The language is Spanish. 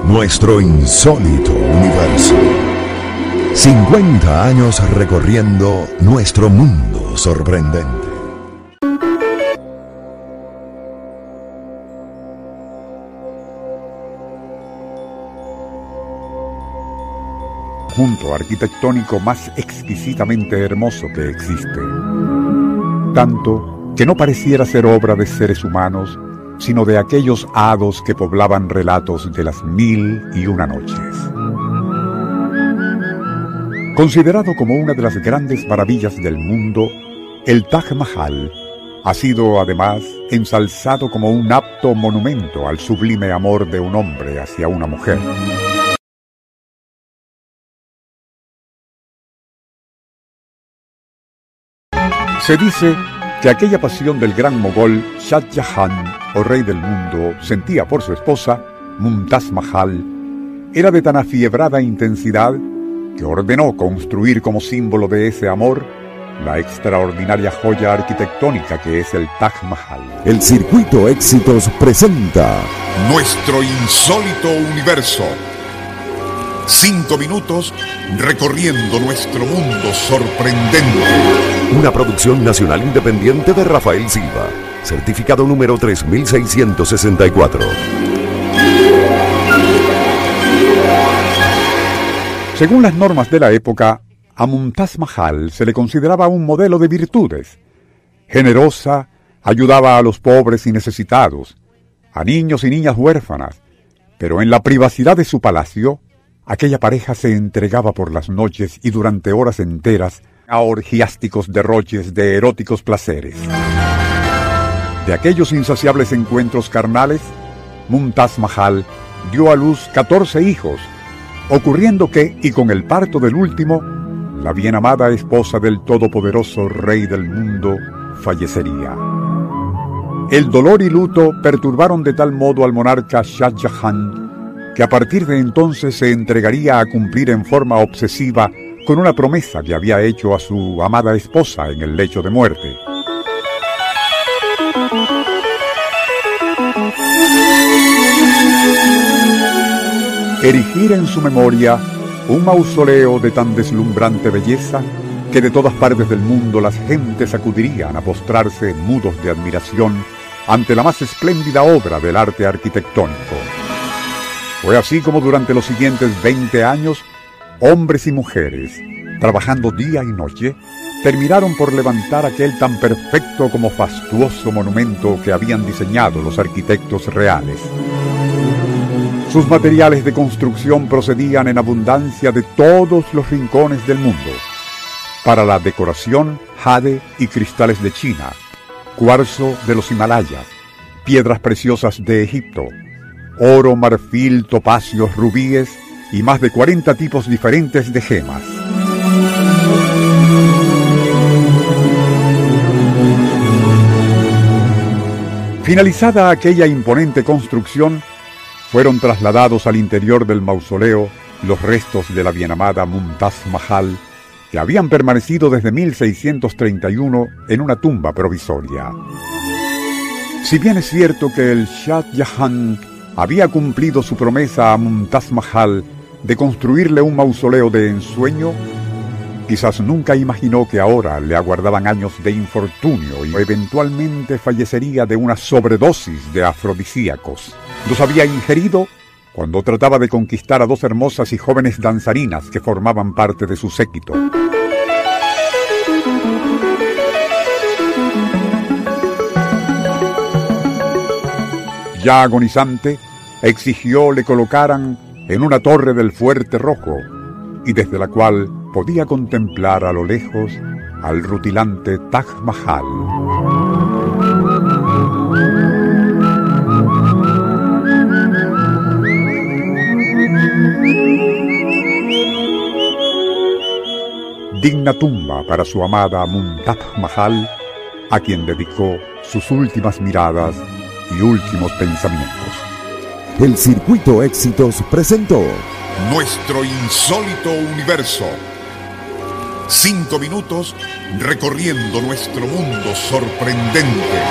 Nuestro insólito universo. 50 años recorriendo nuestro mundo sorprendente. Junto arquitectónico más exquisitamente hermoso que existe. Tanto que no pareciera ser obra de seres humanos, sino de aquellos hados que poblaban relatos de las mil y una noches. Considerado como una de las grandes maravillas del mundo, el Taj Mahal ha sido además ensalzado como un apto monumento al sublime amor de un hombre hacia una mujer. Se dice que aquella pasión del gran mogol Shah Jahan, o rey del mundo, sentía por su esposa, Mumtaz Mahal, era de tan afiebrada intensidad que ordenó construir como símbolo de ese amor la extraordinaria joya arquitectónica que es el Taj Mahal. El Circuito Éxitos presenta Nuestro insólito universo. Cinco minutos recorriendo nuestro mundo sorprendente. Una producción nacional independiente de Rafael Silva. Certificado número 3664. Según las normas de la época, a Mumtaz Mahal se le consideraba un modelo de virtudes. Generosa, ayudaba a los pobres y necesitados, a niños y niñas huérfanas, pero en la privacidad de su palacio, aquella pareja se entregaba por las noches y durante horas enteras a orgiásticos derroches de eróticos placeres. De aquellos insaciables encuentros carnales, Mumtaz Mahal dio a luz 14 hijos, ocurriendo que, y con el parto del último, la bien amada esposa del todopoderoso rey del mundo fallecería. El dolor y luto perturbaron de tal modo al monarca Shah Jahan que a partir de entonces se entregaría a cumplir en forma obsesiva con una promesa que había hecho a su amada esposa en el lecho de muerte. Erigir en su memoria un mausoleo de tan deslumbrante belleza que de todas partes del mundo las gentes acudirían a postrarse mudos de admiración ante la más espléndida obra del arte arquitectónico. Fue así como durante los siguientes 20 años, hombres y mujeres, trabajando día y noche, terminaron por levantar aquel tan perfecto como fastuoso monumento que habían diseñado los arquitectos reales. Sus materiales de construcción procedían en abundancia de todos los rincones del mundo. Para la decoración, jade y cristales de China, cuarzo de los Himalayas, piedras preciosas de Egipto, oro, marfil, topacios, rubíes y más de 40 tipos diferentes de gemas. Finalizada aquella imponente construcción, fueron trasladados al interior del mausoleo los restos de la bienamada Mumtaz Mahal, que habían permanecido desde 1631 en una tumba provisoria. Si bien es cierto que el Shah Jahan había cumplido su promesa a Mumtaz Mahal de construirle un mausoleo de ensueño, quizás nunca imaginó que ahora le aguardaban años de infortunio y eventualmente fallecería de una sobredosis de afrodisíacos. Los había ingerido cuando trataba de conquistar a dos hermosas y jóvenes danzarinas que formaban parte de su séquito. Ya agonizante, exigió le colocaran en una torre del fuerte rojo y desde la cual podía contemplar a lo lejos al rutilante Taj Mahal. Digna tumba para su amada Muntab Mahal, a quien dedicó sus últimas miradas y últimos pensamientos. El Circuito Éxitos presentó Nuestro insólito universo. Cinco minutos recorriendo nuestro mundo sorprendente.